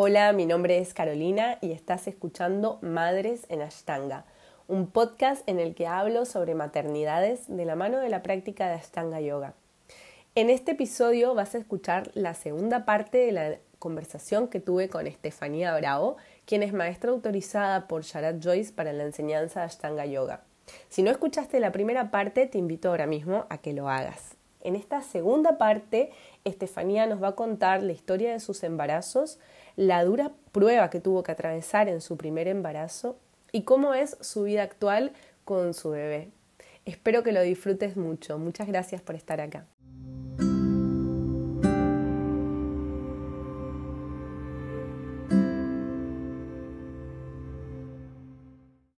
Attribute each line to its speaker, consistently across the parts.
Speaker 1: Hola, mi nombre es Carolina y estás escuchando Madres en Ashtanga, un podcast en el que hablo sobre maternidades de la mano de la práctica de Ashtanga Yoga. En este episodio vas a escuchar la segunda parte de la conversación que tuve con Estefanía Bravo, quien es maestra autorizada por Sharat Joyce para la enseñanza de Ashtanga Yoga. Si no escuchaste la primera parte, te invito ahora mismo a que lo hagas. En esta segunda parte, Estefanía nos va a contar la historia de sus embarazos, la dura prueba que tuvo que atravesar en su primer embarazo y cómo es su vida actual con su bebé. Espero que lo disfrutes mucho. Muchas gracias por estar acá.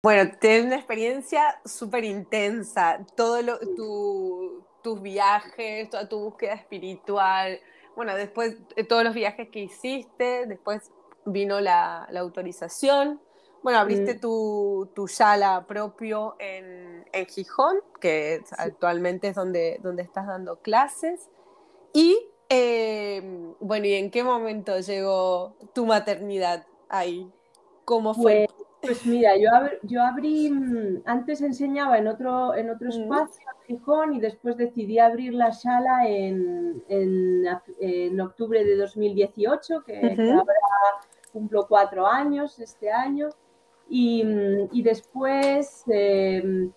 Speaker 1: Bueno, tienes una experiencia súper intensa. Todo lo, tus viajes, toda tu búsqueda espiritual. Bueno, después de todos los viajes que hiciste, después vino la, autorización. Bueno, abriste mm. tu, tu yala propio en, en Gijón, que actualmente es donde, donde estás dando clases. Y em, bueno, ¿y en qué momento llegó tu maternidad ahí? ¿Cómo fue?
Speaker 2: Pues, mira, yo, yo abrí, mm, antes enseñaba en otro, en otro espacio, en Gijón, y después decidí abrir la sala en, en, octubre de 2018, que, ahora cumplo cuatro años este año. Y, mm, y después eh,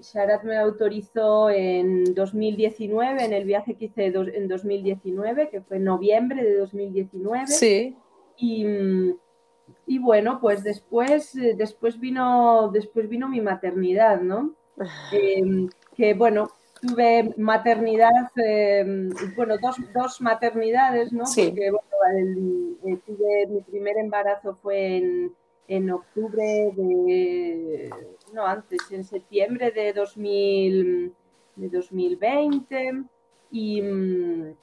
Speaker 2: Sharat me autorizó en 2019, en el viaje que hice en 2019, que fue en noviembre de 2019.
Speaker 1: Sí.
Speaker 2: Y mm, y bueno, pues después, eh, después, vino, después vino mi maternidad, ¿no? Em, que bueno, tuve maternidad, em, bueno, dos, dos, maternidades, ¿no?
Speaker 1: Sí.
Speaker 2: Porque bueno, eh, tuve, mi primer embarazo fue en, en, octubre de, no antes, en septiembre de, 2000, de 2020 y, mm,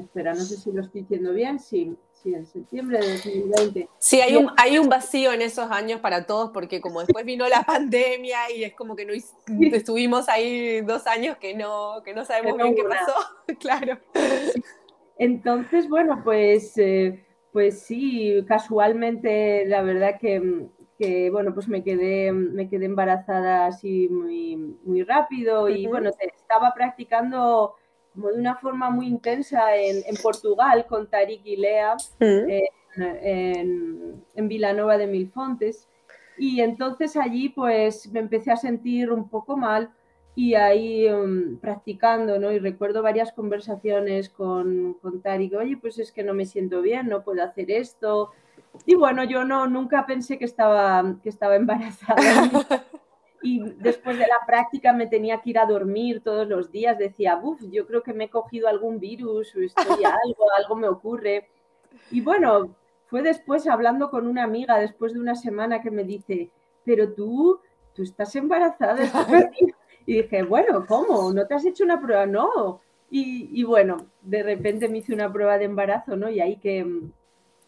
Speaker 2: espera, no sé si lo estoy diciendo bien, sí, sí, en septiembre de 2020.
Speaker 1: Sí, hay un, hay un vacío en esos años para todos porque como después vino la pandemia y es como que no estuvimos ahí dos años que no, que no sabemos bien qué pasó, claro.
Speaker 2: Entonces, bueno, pues, eh, pues sí, casualmente la verdad que, que, bueno, pues me quedé, me quedé embarazada así muy, muy rápido y bueno, estaba practicando como de una forma muy intensa en, Portugal con Tarik y Lea mm. en, en, Vilanova de Milfontes. Y entonces allí pues me empecé a sentir un poco mal y ahí um, practicando, ¿no? Y recuerdo varias conversaciones con, con Tarik, oye, pues es que no me siento bien, no puedo hacer esto. Y bueno, yo no, nunca pensé que estaba, que estaba embarazada. y después de la práctica me tenía que ir a dormir todos los días. Decía, uff, yo creo que me he cogido algún virus o estoy algo, algo me ocurre. Y bueno, fue después hablando con una amiga, después de una semana, que me dice, pero tú, tú estás embarazada. y dije, bueno, ¿cómo? ¿No te has hecho una prueba? No. Y, y, bueno, de repente me hice una prueba de embarazo, ¿no? Y ahí que,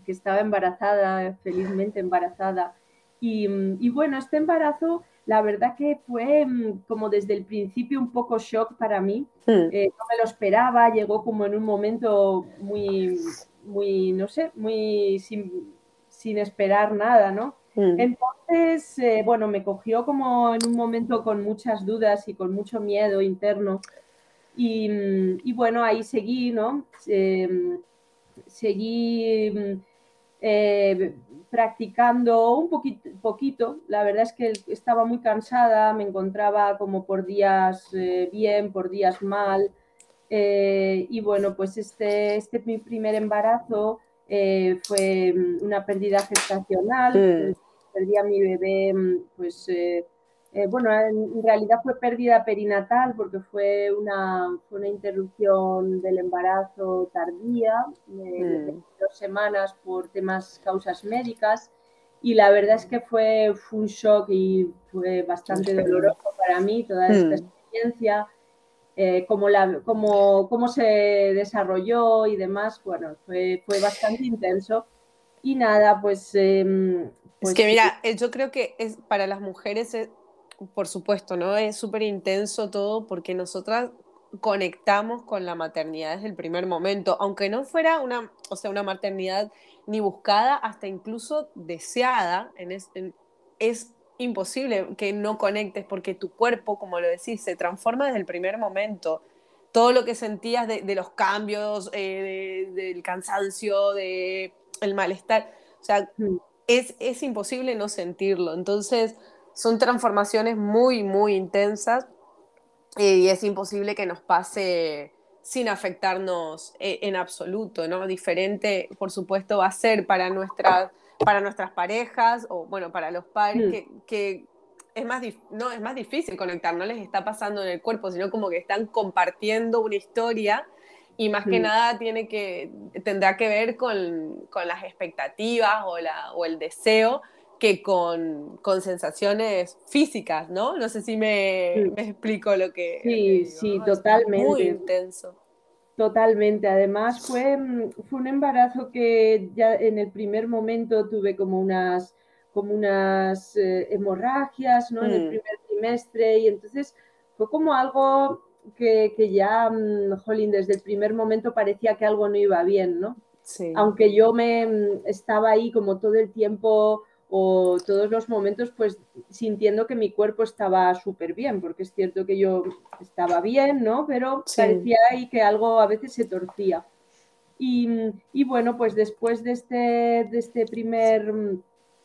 Speaker 2: que estaba embarazada, felizmente embarazada. Y, y bueno, este embarazo la verdad que fue mm, como desde el principio un poco shock para mí. Hmm. Eh, no me lo esperaba, llegó como en un momento muy, muy no sé, muy sin, esperar nada, ¿no? Hmm. Entonces, eh, bueno, me cogió como en un momento con muchas dudas y con mucho miedo interno. Y, mm, bueno, ahí seguí, ¿no? Seguí mm, eh, practicando un poquito, poquito. La verdad es que estaba muy cansada, me encontraba como por días eh, bien, por días mal. Eh, y bueno, pues este, este mi primer embarazo eh, fue una pérdida gestacional. Mm. Perdí a mi bebé pues eh, bueno, en realidad fue pérdida perinatal porque fue una, una interrupción del embarazo tardía, de, mm. dos semanas por temas, causas médicas. Y la verdad es que fue, un shock y fue bastante doloroso para mí toda esta mm. experiencia. Eh, cómo, la, cómo, cómo, se desarrolló y demás, bueno, fue, fue bastante intenso. Y nada, pues...
Speaker 1: Em, pues es que mira, eh, yo creo que es, para las mujeres por supuesto, ¿no? Es súper intenso todo porque nosotras conectamos con la maternidad desde el primer momento, aunque no fuera una, o sea, una maternidad ni buscada, hasta incluso deseada, en es imposible que no conectes porque tu cuerpo, como lo decís, se transforma desde el primer momento. Todo lo que sentías de, los cambios, eh, del cansancio, del el malestar, o sea, mm. es, es imposible no sentirlo. Entonces, son transformaciones muy, muy intensas eh, y es imposible que nos pase sin afectarnos eh, en absoluto, ¿no? Diferente, por supuesto, va a ser para, nuestra, para nuestras parejas o, bueno, para los padres, mm. que, es, más no, es más difícil conectar, no les está pasando en el cuerpo, sino como que están compartiendo una historia y más que mm. nada tiene que, tendrá que ver con, con las expectativas o, la, o el deseo que con, con, sensaciones físicas, ¿no? No sé si me, me explico lo que...
Speaker 2: Sí, sí, totalmente.
Speaker 1: Muy intenso.
Speaker 2: Totalmente. Además fue, fue un embarazo que ya en el primer momento tuve como unas, como unas eh, hemorragias, ¿no? En el mm. primer trimestre y entonces fue como algo que, que ya, mm, jolín, desde el primer momento parecía que algo no iba bien, ¿no? Sí. Aunque yo me estaba ahí como todo el tiempo o todos los momentos pues sintiendo que mi cuerpo estaba súper bien, porque es cierto que yo estaba bien, ¿no? Pero parecía ahí que algo a veces se torcía. Y, bueno, pues después de este, de este, primer,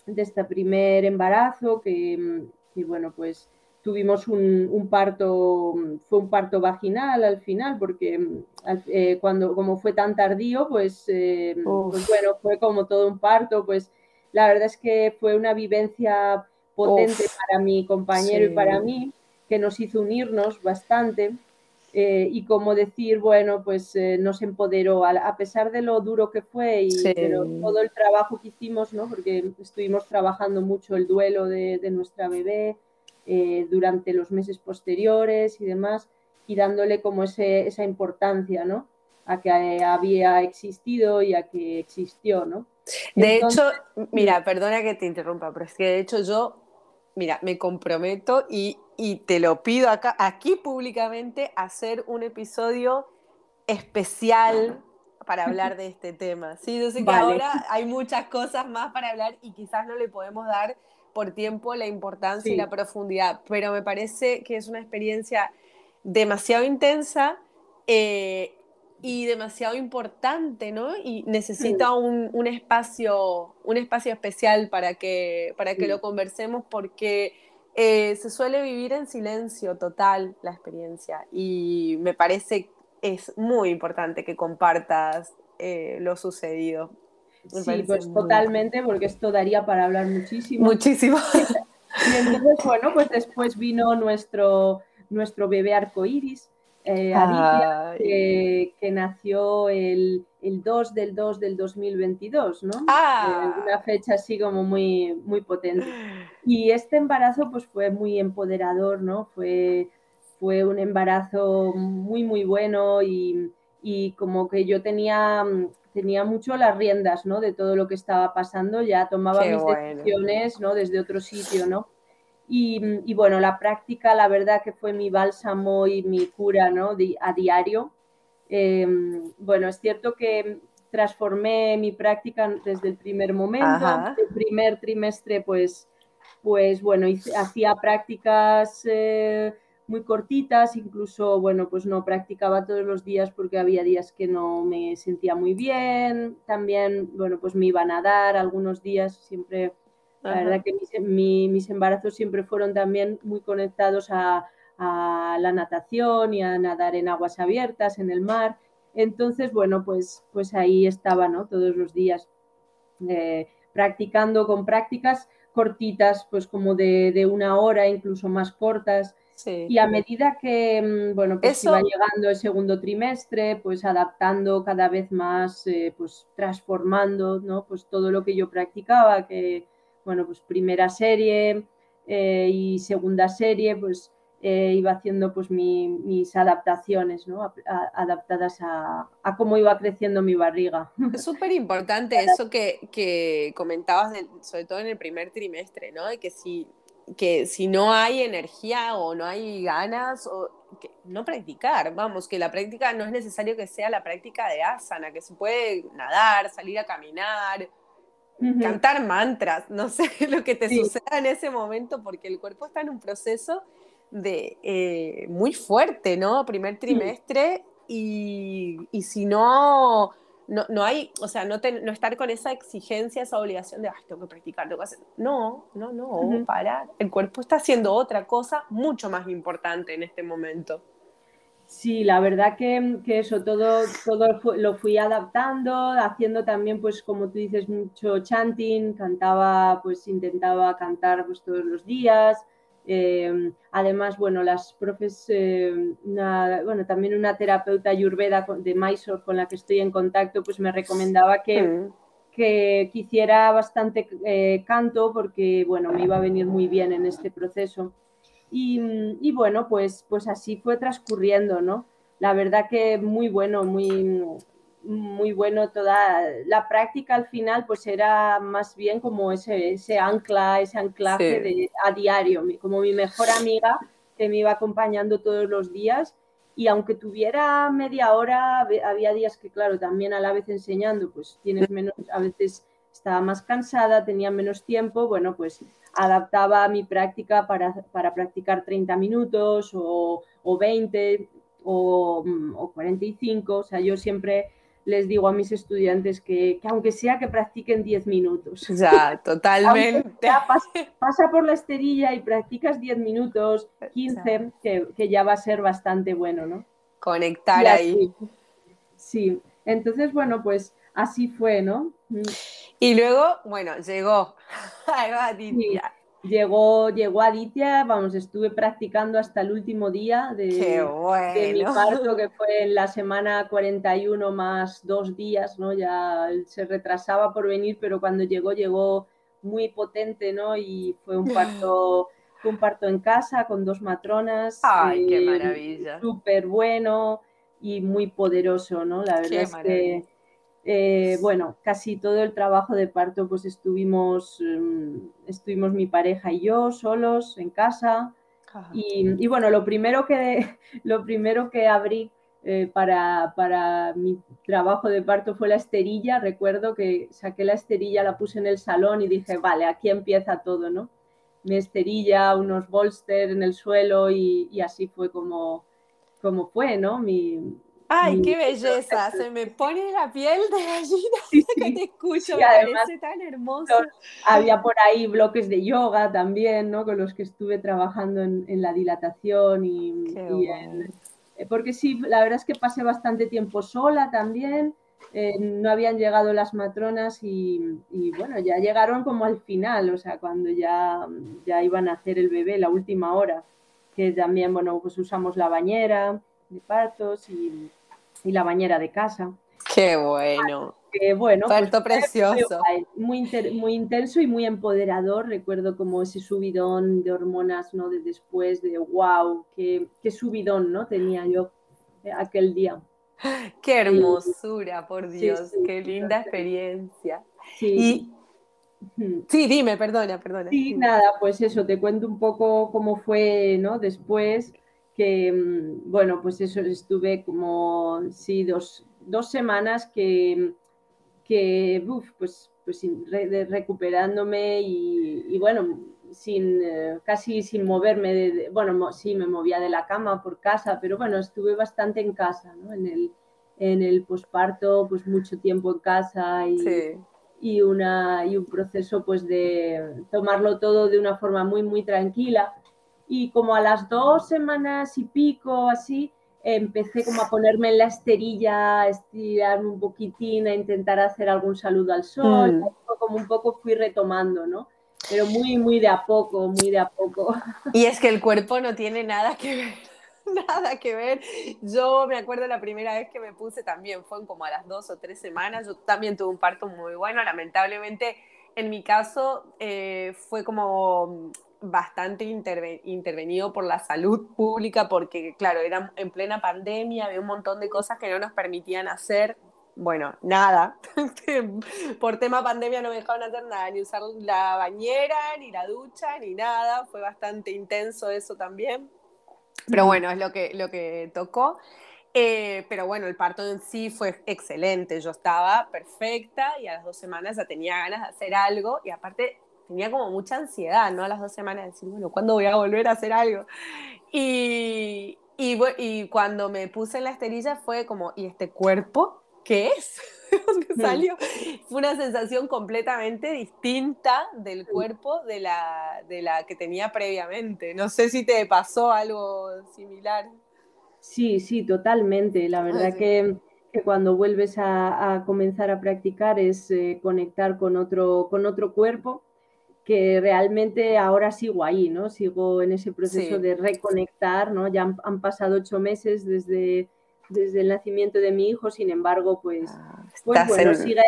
Speaker 2: de este primer embarazo, que, bueno, pues tuvimos un, parto, fue un parto vaginal al final, porque eh, cuando como fue tan tardío, pues, eh, pues bueno, fue como todo un parto, pues la verdad es que fue una vivencia potente para mi compañero y para mí, que nos hizo unirnos bastante. Eh, y como decir, bueno, pues eh, nos empoderó, a, pesar de lo duro que fue y todo el trabajo que hicimos, ¿no? porque estuvimos trabajando mucho el duelo de, nuestra bebé eh, durante los meses posteriores y demás, y dándole como ese, esa importancia ¿no? a que había existido y a que existió. ¿no?
Speaker 1: De hecho, mira, perdona que te interrumpa, pero es que de hecho yo, mira, me comprometo y, te lo pido acá, aquí públicamente, hacer un episodio especial para hablar de este tema. Sí, yo sé que ahora hay muchas cosas más para hablar y quizás no le podemos dar por tiempo la importancia y la profundidad, pero me parece que es una experiencia demasiado intensa eh, y demasiado importante, ¿no? Y necesita un, espacio, un espacio especial para que, para que lo conversemos porque eh, se suele vivir en silencio total la experiencia y me parece es muy importante que compartas eh, lo sucedido.
Speaker 2: sí, pues totalmente, porque esto daría para hablar muchísimo.
Speaker 1: Muchísimo.
Speaker 2: y entonces, bueno, pues después vino nuestro, nuestro bebé arcoíris, eh, que nació el, 2 del 2 del 2022, ¿no?
Speaker 1: Ah.
Speaker 2: Eh, una fecha así como muy, muy potente. Y este embarazo pues fue muy empoderador, ¿no? Fue, fue un embarazo muy, muy bueno y, como que yo tenía, tenía mucho las riendas, ¿no? De todo lo que estaba pasando, ya tomaba mis decisiones, ¿no? Desde otro sitio, ¿no? Y, bueno, la práctica, la verdad que fue mi bálsamo y mi cura ¿no? a diario. Em, bueno, es cierto que transformé mi práctica desde el primer momento. El primer trimestre, pues, pues bueno, hacía prácticas eh, muy cortitas, incluso, bueno, pues no practicaba todos los días porque había días que no me sentía muy bien. También, bueno, pues me iba a nadar algunos días, siempre la verdad que mis, embarazos siempre fueron también muy conectados a, la natación y a nadar en aguas abiertas, en el mar. Entonces, bueno, pues, pues ahí estaba, ¿no? Todos los días eh, practicando con prácticas cortitas, pues como de, una hora, incluso más cortas. Y a medida que, mm, bueno, pues iba llegando el segundo trimestre, pues adaptando cada vez más, eh, pues transformando, ¿no? Pues todo lo que yo practicaba, que, bueno, pues primera serie eh, y segunda serie, pues eh, iba haciendo pues mis adaptaciones, ¿no? adaptadas a, cómo iba creciendo mi barriga.
Speaker 1: Es súper importante eso que, comentabas, sobre todo en el primer trimestre, ¿no? De que si, que si no hay energía o no hay ganas, no practicar, vamos, que la práctica no es necesario que sea la práctica de asana, que se puede nadar, salir a caminar, cantar mantras, no sé lo que te suceda en ese momento, porque el cuerpo está en un proceso de eh, muy fuerte, ¿no? Primer trimestre, y, y si no no, no hay, o sea, no, no estar con esa exigencia, esa obligación de, ay, tengo que practicar, tengo que hacer. No, no, no, parar. El cuerpo está haciendo otra cosa mucho más importante en este momento.
Speaker 2: Sí, la verdad que, que, eso, todo, todo lo fui adaptando, haciendo también, pues como tú dices, mucho chanting, cantaba, pues intentaba cantar pues todos los días, eh, además, bueno, las profes, eh, bueno, también una terapeuta ayurveda de Mysore con la que estoy en contacto, pues me recomendaba que, mm. que, hiciera bastante eh, canto porque, bueno, me iba a venir muy bien en este proceso. Y, y, bueno, pues, pues así fue transcurriendo, ¿no? La verdad que muy bueno, muy, muy bueno toda la práctica al final pues era más bien como ese, ese ancla, ese anclaje de, a diario, como mi mejor amiga que me iba acompañando todos los días y aunque tuviera media hora, había días que claro, también a la vez enseñando pues tienes menos, a veces estaba más cansada, tenía menos tiempo, bueno pues adaptaba mi práctica para, para practicar 30 minutos o, o 20 o, o 45, o sea yo siempre les digo a mis estudiantes que, aunque sea que practiquen 10 minutos.
Speaker 1: Ya, totalmente.
Speaker 2: pasa, por la esterilla y practicas 10 minutos, 15, que, ya va a ser bastante bueno, ¿no?
Speaker 1: Conectar ahí.
Speaker 2: Sí, entonces, bueno, pues así fue, ¿no?
Speaker 1: Y luego, bueno, llegó.
Speaker 2: Llegó, llegó Aditya, vamos, estuve practicando hasta el último día de, mi parto, que fue en la semana 41 más dos días, ¿no? Ya se retrasaba por venir, pero cuando llegó, llegó muy potente, ¿no? Y fue un parto, un parto en casa con dos matronas.
Speaker 1: ¡Ay, qué eh, maravilla!
Speaker 2: Súper bueno y muy poderoso, ¿no? La verdad es que eh, bueno, casi todo el trabajo de parto pues estuvimos, mm, estuvimos mi pareja y yo solos en casa. Y, bueno, lo primero que, lo primero que abrí eh, para, para, mi trabajo de parto fue la esterilla. Recuerdo que saqué la esterilla, la puse en el salón y dije, vale, aquí empieza todo, ¿no? Mi esterilla, unos bolster en el suelo y, y así fue como, como fue, ¿no? Mi,
Speaker 1: Ay, qué belleza, se me pone la piel de gallina que te escucho, me parece tan hermoso.
Speaker 2: Había por ahí bloques de yoga también, ¿no? Con los que estuve trabajando en, la dilatación y, eh, porque sí, la verdad es que pasé bastante tiempo sola también, eh, no habían llegado las matronas y, bueno, ya llegaron como al final, o sea, cuando ya, ya iban a hacer el bebé, la última hora, que también, bueno, pues usamos la bañera de partos y y la bañera de casa.
Speaker 1: Qué bueno.
Speaker 2: Qué bueno.
Speaker 1: Pues, precioso.
Speaker 2: Muy, muy intenso y muy empoderador. Recuerdo como ese subidón de hormonas, ¿no? De después, de wow, qué, qué subidón, ¿no? Tenía yo aquel día.
Speaker 1: Qué hermosura, por Dios, qué linda experiencia. Sí. Sí, dime, perdona, perdona.
Speaker 2: Sí, nada, pues eso, te cuento un poco cómo fue, ¿no? Después, que, mm, bueno, pues eso, estuve como, sí, dos, semanas que, que pues, pues recuperándome y, bueno, sin, eh, casi sin moverme, de, bueno, sí, me movía de la cama por casa, pero bueno, estuve bastante en casa, ¿no? En el, en el posparto, pues mucho tiempo en casa y, y, una, y un proceso pues de tomarlo todo de una forma muy, muy tranquila y como a las dos semanas y pico así, empecé como a ponerme en la esterilla, a estirarme un poquitín, a intentar hacer algún saludo al sol, mm. como un poco fui retomando, ¿no? Pero muy, muy de a poco, muy de a poco.
Speaker 1: Y es que el cuerpo no tiene nada que ver, nada que ver. Yo me acuerdo la primera vez que me puse también, fue como a las dos o tres semanas, yo también tuve un parto muy bueno, lamentablemente en mi caso eh, fue como bastante intervenido por la salud pública porque, claro, era en plena pandemia, había un montón de cosas que no nos permitían hacer. Bueno, nada. por tema pandemia no me dejaban hacer nada, ni usar la bañera, ni la ducha, ni nada. Fue bastante intenso eso también. Pero bueno, es lo que, lo que tocó. Eh, pero bueno, el parto en sí fue excelente. Yo estaba perfecta y a las dos semanas ya tenía ganas de hacer algo y aparte tenía como mucha ansiedad, ¿no? A las dos semanas de decir, bueno, ¿cuándo voy a volver a hacer algo? Y, y, y cuando me puse en la esterilla fue como, ¿y este cuerpo? ¿Qué es? ¿De dónde salió? Fue una sensación completamente distinta del cuerpo de la, de la que tenía previamente. No sé si te pasó algo similar.
Speaker 2: Sí, sí, totalmente. La verdad que, cuando vuelves a, comenzar a practicar es eh, conectar con otro, con otro cuerpo que realmente ahora sigo ahí, ¿no? Sigo en ese proceso de reconectar, ¿no? Ya han, pasado ocho meses desde, desde el nacimiento de mi hijo, sin embargo, pues, ah, pues bueno, sigue,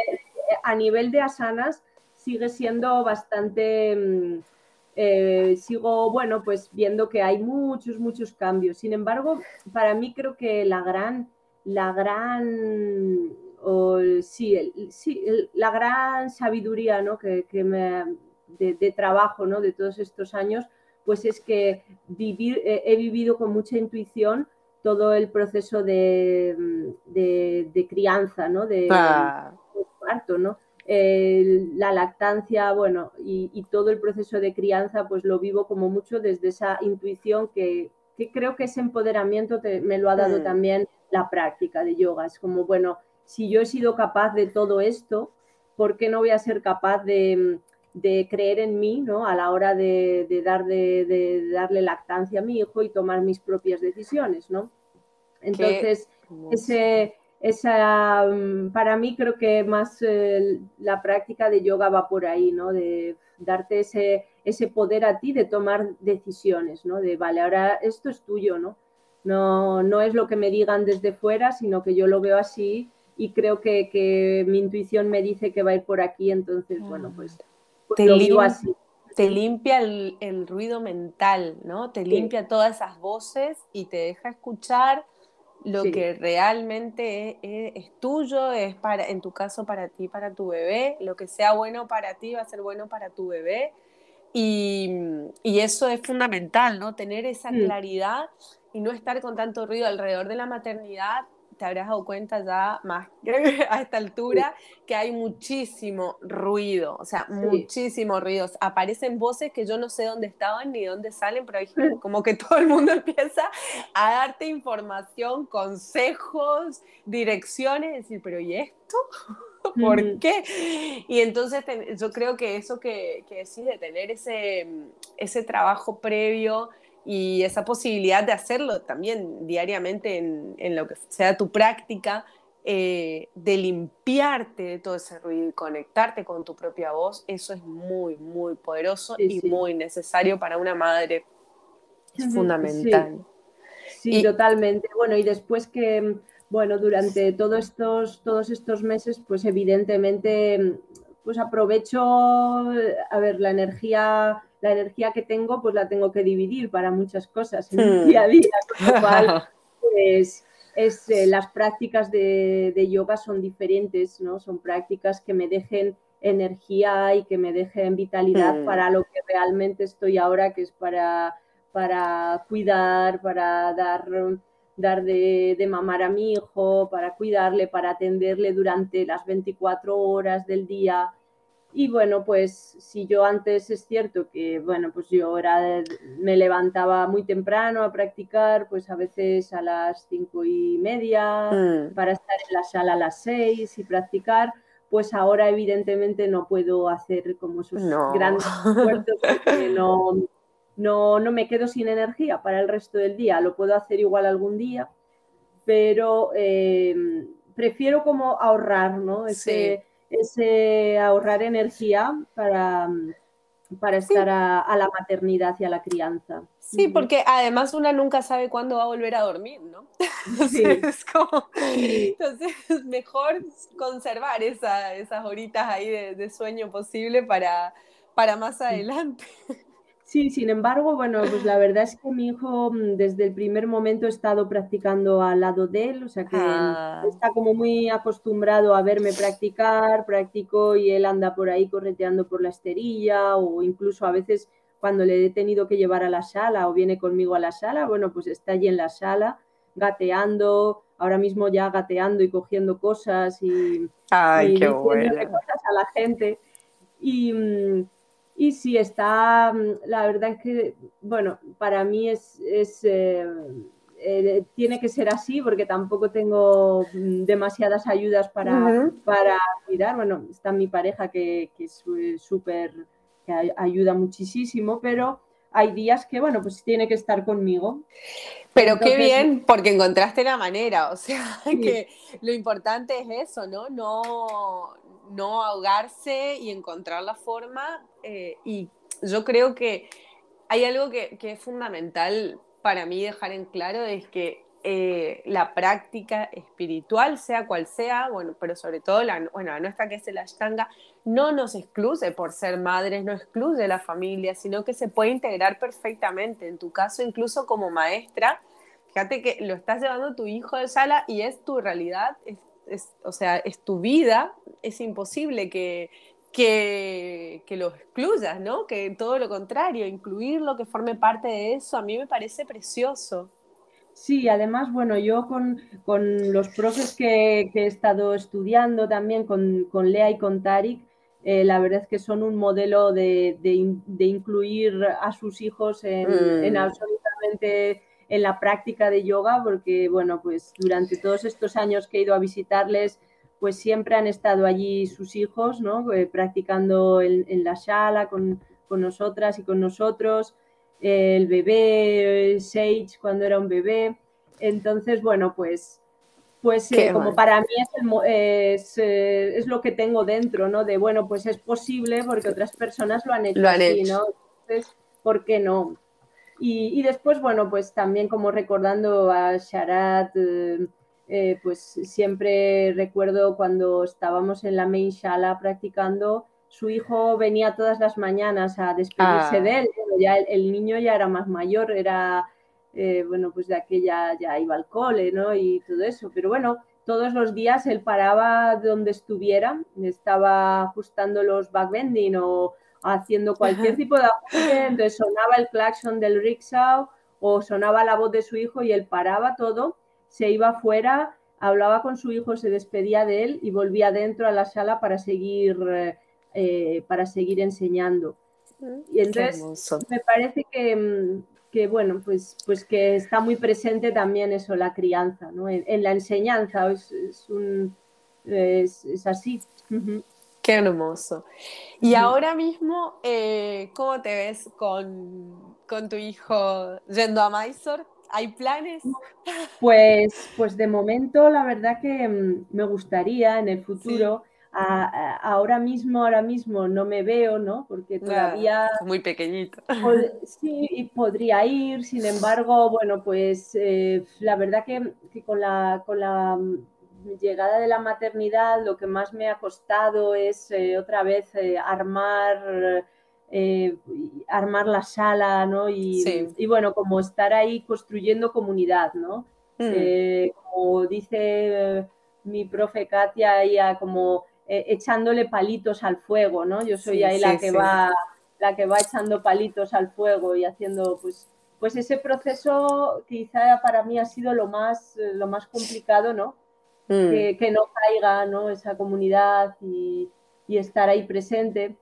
Speaker 2: a nivel de asanas sigue siendo bastante... Mm, eh, sigo, bueno, pues viendo que hay muchos, muchos cambios. Sin embargo, para mí creo que la gran, la gran, sí, sí la gran sabiduría ¿no? que, me, de, trabajo ¿no? de todos estos años, pues es que vivir, eh, he vivido con mucha intuición todo el proceso de, de, crianza, ¿no? De, ah. parto, ¿no? la lactancia, bueno, y, todo el proceso de crianza, pues lo vivo como mucho desde esa intuición que, creo que ese empoderamiento me lo ha dado mm. también la práctica de yoga. Es como, bueno, si yo he sido capaz de todo esto, ¿por qué no voy a ser capaz de, creer en mí ¿no? a la hora de, dar, de, darle lactancia a mi hijo y tomar mis propias decisiones? ¿no? Entonces, ese, esa, mm, para mí creo que más eh, la práctica de yoga va por ahí, ¿no? De darte ese, ese poder a ti de tomar decisiones, ¿no? De, vale, ahora esto es tuyo, ¿no? No, no es lo que me digan desde fuera, sino que yo lo veo así y creo que, que mi intuición me dice que va a ir por aquí, entonces, bueno, pues,
Speaker 1: pues te lo digo así. Te limpia el, el, ruido mental, ¿no? Te limpia todas esas voces y te deja escuchar lo que realmente es, tuyo, es para, en tu caso para ti, para tu bebé, lo que sea bueno para ti va a ser bueno para tu bebé. Y, eso es fundamental, ¿no? Tener esa mm. claridad y no estar con tanto ruido alrededor de la maternidad te habrás dado cuenta ya más a esta altura que hay muchísimo ruido, o sea, muchísimo ruido. Aparecen voces que yo no sé dónde estaban ni dónde salen, pero hay como que todo el mundo empieza a darte información, consejos, direcciones, decir, pero ¿y esto? ¿Por qué? Y entonces yo creo que eso que, que decís de tener ese, ese trabajo previo, y esa posibilidad de hacerlo también diariamente en, lo que sea tu práctica, eh, de limpiarte de todo ese ruido y conectarte con tu propia voz, eso es muy, muy poderoso y muy necesario para una madre. Es fundamental.
Speaker 2: Sí, totalmente. Bueno, y después que, bueno, durante todos estos, todos estos meses, pues evidentemente, pues aprovecho, a ver, la energía la energía que tengo, pues la tengo que dividir para muchas cosas en el hmm. día a día, con lo cual, pues es, eh, las prácticas de, yoga son diferentes, ¿no? Son prácticas que me dejen energía y que me dejen vitalidad hmm. para lo que realmente estoy ahora, que es para, para cuidar, para dar, dar de, de, mamar a mi hijo, para cuidarle, para atenderle durante las 24 horas del día. Y bueno, pues si yo antes es cierto que, bueno, pues yo era, me levantaba muy temprano a practicar, pues a veces a las cinco y media, mm. para estar en la sala a las seis y practicar, pues ahora evidentemente no puedo hacer como esos grandes esfuerzos porque no, no, no, me quedo sin energía para el resto del día. Lo puedo hacer igual algún día, pero eh, prefiero como ahorrar, ¿no? Ese, ese ahorrar energía para, para estar a, la maternidad y a la crianza.
Speaker 1: Sí, porque además una nunca sabe cuándo va a volver a dormir, ¿no? Entonces, es como, entonces mejor conservar esas horitas ahí de, sueño posible para, para más adelante.
Speaker 2: Sí, sin embargo, bueno, pues la verdad es que mi hijo mm, desde el primer momento ha estado practicando al lado de él, o sea que ah. está como muy acostumbrado a verme practicar, practico y él anda por ahí correteando por la esterilla o incluso a veces cuando le he tenido que llevar a la sala o viene conmigo a la sala, bueno, pues está allí en la sala gateando, ahora mismo ya gateando y cogiendo cosas y,
Speaker 1: Ay, qué cosas
Speaker 2: a la gente. Y, y sí, está, la verdad es que, bueno, para mí es, es eh, eh, tiene que ser así porque tampoco tengo mm, demasiadas ayudas para, para cuidar. Bueno, está mi pareja que, que es súper, que ayuda muchísimo, pero hay días que, bueno, pues tiene que estar conmigo.
Speaker 1: Pero qué bien, porque encontraste la manera, o sea, que lo importante es eso, ¿no? No, no ahogarse y encontrar la forma. Eh, y yo creo que hay algo que, que es fundamental para mí dejar en claro es que eh, la práctica espiritual, sea cual sea, bueno, pero sobre todo la, bueno, nuestra que es la Ashtanga, no nos excluye por ser madres, no excluye la familia, sino que se puede integrar perfectamente. En tu caso, incluso como maestra, fíjate que lo estás llevando tu hijo de sala y es tu realidad, es, o sea, es tu vida, es imposible que, que, que, lo excluyas, ¿no? Que todo lo contrario, incluirlo, que forme parte de eso, a mí me parece precioso.
Speaker 2: Sí, además, bueno, yo con, los profes que, he estado estudiando también, con, Lea y con Tarik, eh, la verdad es que son un modelo de, incluir a sus hijos en, en, mm. absolutamente en la práctica de yoga, porque, bueno, pues durante todos estos años que he ido a visitarles, pues siempre han estado allí sus hijos, ¿no? Eh, practicando en, la sala con, nosotras y con nosotros, el bebé, Sage cuando era un bebé. Entonces, bueno, pues, pues eh, como para mí es, eh, es, lo que tengo dentro, ¿no? De, bueno, pues es posible porque otras personas lo han hecho así, ¿no? Entonces, ¿por qué no? Y, y, después, bueno, pues también como recordando a Sharat, eh, pues siempre recuerdo cuando estábamos en la main sala practicando, su hijo venía todas las mañanas a despedirse ah. de él, ya el, niño ya era más mayor, era, eh, bueno, pues de aquella ya iba al cole, ¿no? Y todo eso, pero bueno, todos los días él paraba donde estuviera, estaba ajustando los backbending o haciendo cualquier tipo de ajuste, entonces sonaba el claxon del rickshaw o sonaba la voz de su hijo y él paraba todo se iba afuera, hablaba con su hijo, se despedía de él y volvía adentro a la sala para seguir, eh, para seguir enseñando. Y entonces me parece que, que, bueno, pues, pues que está muy presente también eso, la crianza, ¿no? En, la enseñanza, es, es, así.
Speaker 1: Qué hermoso. Y ahora mismo, eh, ¿cómo te ves con, con, tu hijo yendo a Mysore? ¿Hay planes?
Speaker 2: Pues, pues de momento la verdad que mm, me gustaría en el futuro. ahora mismo, ahora mismo no me veo, ¿no? Porque todavía...
Speaker 1: muy pequeñito.
Speaker 2: sí, y podría ir, sin embargo, bueno, pues eh, la verdad que, con, la, con la mm, llegada de la maternidad lo que más me ha costado es eh, otra vez eh, armar eh, armar la sala, ¿no? Y, bueno, como estar ahí construyendo comunidad, ¿no? Mm. Eh, como dice mi profe Katia, ella como eh, echándole palitos al fuego, ¿no? Yo soy ahí la que va la que va echando palitos al fuego y haciendo pues pues ese proceso quizá para mí ha sido lo más lo más complicado, ¿no? Mm. Que, no caiga, ¿no? Esa comunidad y, y estar ahí presente.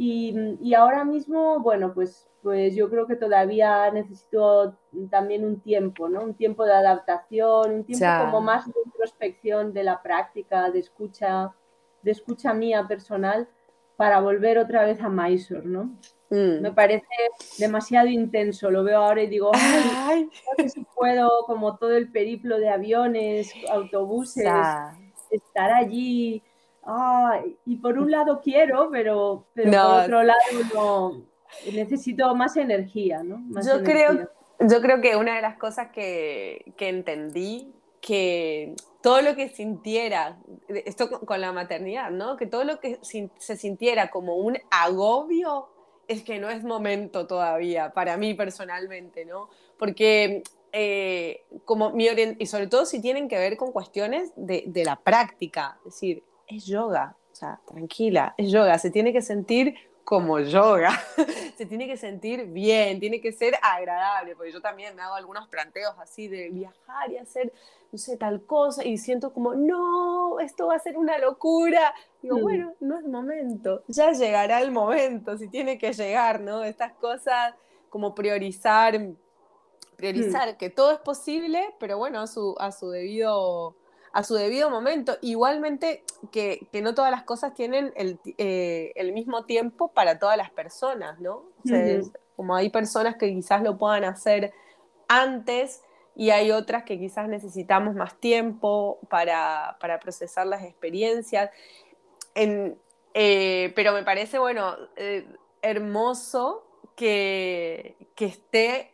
Speaker 2: Y, ahora mismo, bueno, pues, pues yo creo que todavía necesito también un tiempo, ¿no? Un tiempo de adaptación, un tiempo como más de introspección de la práctica, de escucha, de escucha mía personal para volver otra vez a Mysore, ¿no? Mm. Me parece demasiado intenso, lo veo ahora y digo, ay, no sé si puedo, como todo el periplo de aviones, autobuses, estar allí y por un lado quiero, pero, pero por otro lado no, necesito más energía, ¿no?
Speaker 1: yo, Creo, yo creo que una de las cosas que, que entendí, que todo lo que sintiera, esto con la maternidad, ¿no? Que todo lo que se sintiera como un agobio es que no es momento todavía, para mí personalmente, ¿no? Porque eh, como mi y sobre todo si tienen que ver con cuestiones de, de la práctica, es decir, es yoga, o sea, tranquila, es yoga, se tiene que sentir como yoga. Se tiene que sentir bien, tiene que ser agradable, porque yo también me hago algunos planteos así de viajar y hacer, no sé, tal cosa, y siento como, no, esto va a ser una locura. Digo, mm. bueno, no es momento, ya llegará el momento, si tiene que llegar, ¿no? Estas cosas como priorizar, priorizar, mm. que todo es posible, pero bueno, a su, a su debido a su debido momento. Igualmente que, no todas las cosas tienen el, eh, el, mismo tiempo para todas las personas, ¿no? como hay personas que quizás lo puedan hacer antes y hay otras que quizás necesitamos más tiempo para, procesar las experiencias. Eh, pero me parece, bueno, eh, hermoso que, que esté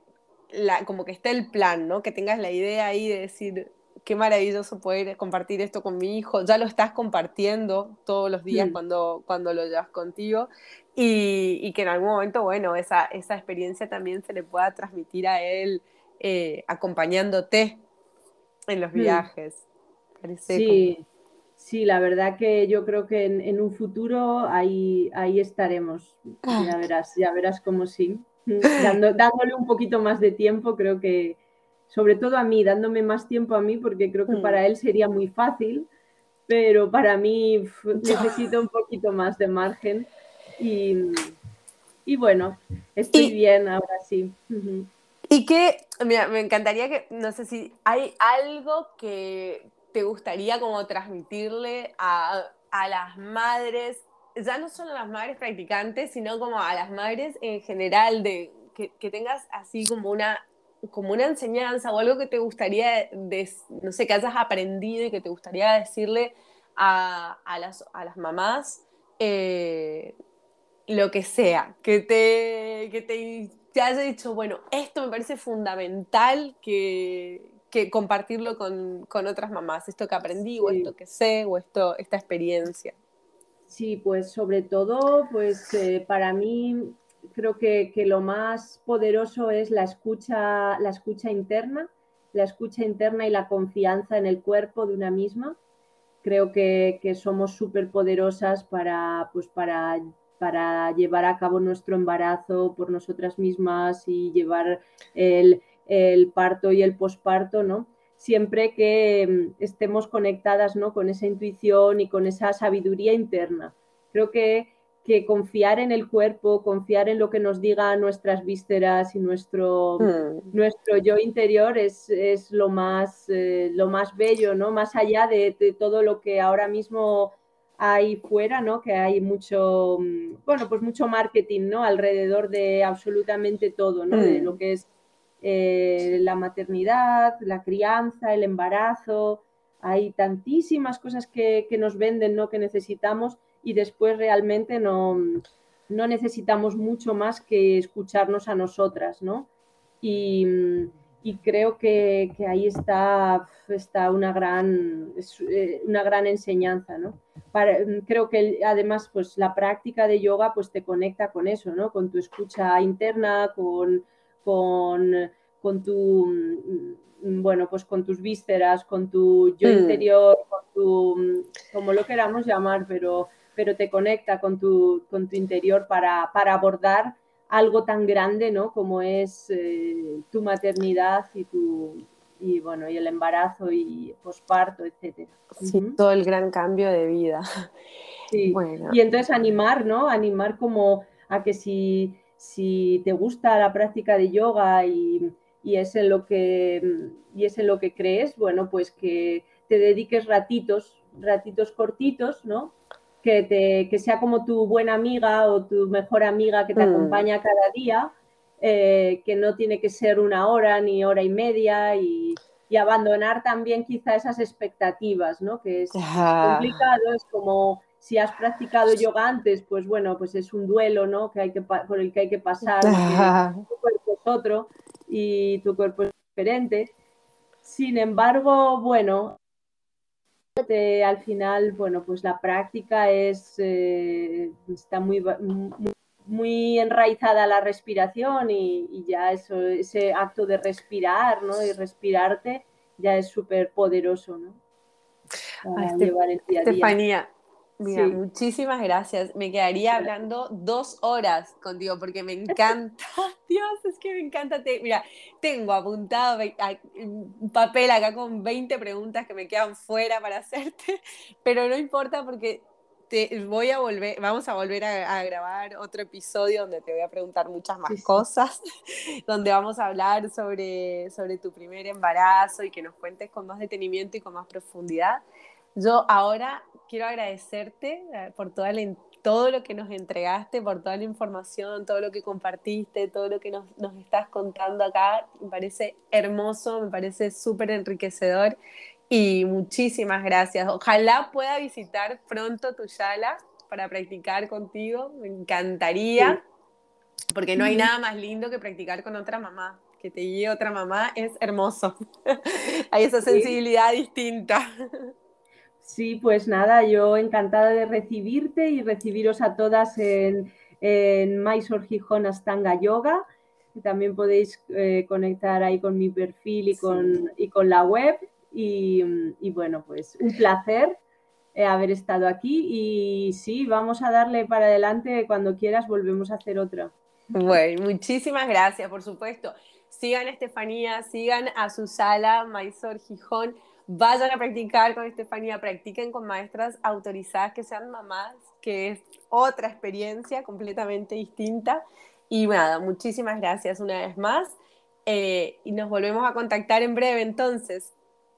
Speaker 1: la, como que esté el plan, ¿no? Que tengas la idea ahí de decir, qué maravilloso poder compartir esto con mi hijo. Ya lo estás compartiendo todos los días mm. cuando, cuando lo llevas contigo y, que en algún momento, bueno, esa, esa experiencia también se le pueda transmitir a él eh, acompañándote en los mm. viajes.
Speaker 2: sí, sí, la verdad que yo creo que en, un futuro ahí, ahí estaremos. Ya ah. verás, ya verás cómo sí. dándole un poquito más de tiempo, creo que, sobre todo a mí, dándome más tiempo a mí, porque creo que para mm. él sería muy fácil, pero para mí necesito un poquito más de margen. Y, bueno, estoy bien ahora sí.
Speaker 1: Y que, mira, me encantaría que, no sé si hay algo que te gustaría como transmitirle a, las madres, ya no solo a las madres practicantes, sino como a las madres en general, de que, que tengas así como una como una enseñanza o algo que te gustaría, no sé, que hayas aprendido y que te gustaría decirle a, las, a las, mamás, eh, lo que sea, que te, que te, haya dicho, bueno, esto me parece fundamental que, que compartirlo con, con, otras mamás, esto que aprendí o esto que sé o esto, esta experiencia.
Speaker 2: Sí, pues sobre todo, pues eh, para mí creo que, lo más poderoso es la escucha, la escucha interna, la escucha interna y la confianza en el cuerpo de una misma. Creo que, somos súper poderosas para, pues para, para llevar a cabo nuestro embarazo por nosotras mismas y llevar el, parto y el posparto, ¿no? Siempre que mm, estemos conectadas ¿no? con esa intuición y con esa sabiduría interna. Creo que que confiar en el cuerpo, confiar en lo que nos digan nuestras vísceras y nuestro, hmm. nuestro yo interior es, lo, más, eh, lo más bello, ¿no? Más allá de, todo lo que ahora mismo hay fuera, ¿no? Que hay mucho, mm, bueno, pues mucho marketing, ¿no? Alrededor de absolutamente todo, ¿no? De hmm. lo que es eh, la maternidad, la crianza, el embarazo. Hay tantísimas cosas que, que nos venden, ¿no? Que necesitamos y después realmente no, necesitamos mucho más que escucharnos a nosotras, ¿no? Y, creo que, ahí está, está una, gran, eh, una gran enseñanza, ¿no? creo que además pues la práctica de yoga pues te conecta con eso, ¿no? Con tu escucha interna, con, con, tu mm, bueno, pues con tus vísceras, con tu yo mm. interior, con tu, como lo queramos llamar, pero pero te conecta con tu, con tu interior para, para abordar algo tan grande ¿no? como es eh, tu maternidad y tu y bueno y el embarazo y posparto etcétera.
Speaker 1: Sí, todo el gran cambio de vida.
Speaker 2: Sí. y entonces animar no animar como a que si, si te gusta la práctica de yoga y, y es en lo que y es en lo que crees bueno pues que te dediques ratitos ratitos cortitos no que, te, que sea como tu buena amiga o tu mejor amiga que te mm. acompaña cada día, eh, que no tiene que ser una hora ni hora y media y, abandonar también quizá esas expectativas, ¿no? Que es complicado, es como si has practicado yoga antes, pues bueno, pues es un duelo, ¿no? Que hay que, por el que hay que pasar, tu cuerpo es otro y tu cuerpo es diferente. Sin embargo, bueno, al final, bueno, pues la práctica es, eh, está muy, muy, enraizada la respiración y, ya eso, ese acto de respirar, ¿no? Y respirarte ya es súper poderoso, ¿no?
Speaker 1: Estefanía, Mira, muchísimas gracias. Me quedaría hablando dos horas contigo porque me encanta. Dios, es que me encanta. mira, tengo apuntado un papel acá con 20 preguntas que me quedan fuera para hacerte, pero no importa porque te voy a volver, vamos a volver a, grabar otro episodio donde te voy a preguntar muchas más cosas, donde vamos a hablar sobre, sobre tu primer embarazo y que nos cuentes con más detenimiento y con más profundidad. Yo ahora quiero agradecerte eh, por toda todo lo que nos entregaste, por toda la información, todo lo que compartiste, todo lo que nos, nos estás contando acá. Me parece hermoso, me parece súper enriquecedor y muchísimas gracias. Ojalá pueda visitar pronto tu Yala para practicar contigo. Me encantaría, porque no hay nada más lindo que practicar con otra mamá. Que te guíe otra mamá es hermoso. hay esa sensibilidad distinta.
Speaker 2: Sí, pues nada, yo encantada de recibirte y recibiros a todas en, en Mysore Gijón Astanga Yoga. También podéis eh, conectar ahí con mi perfil y con, y con la web. Y, y, bueno, pues un placer eh, haber estado aquí. Y sí, vamos a darle para adelante. Cuando quieras, volvemos a hacer otra.
Speaker 1: Bueno, muchísimas gracias, por supuesto. Sigan a Estefanía, sigan a su sala Mysore Gijón vayan a practicar con Estefanía, practiquen con maestras autorizadas que sean mamás, que es otra experiencia completamente distinta. Y nada, muchísimas gracias una vez más. Eh, y nos volvemos a contactar en breve entonces.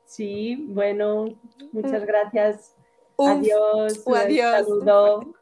Speaker 2: Sí, bueno, muchas gracias. adiós.
Speaker 1: Adiós.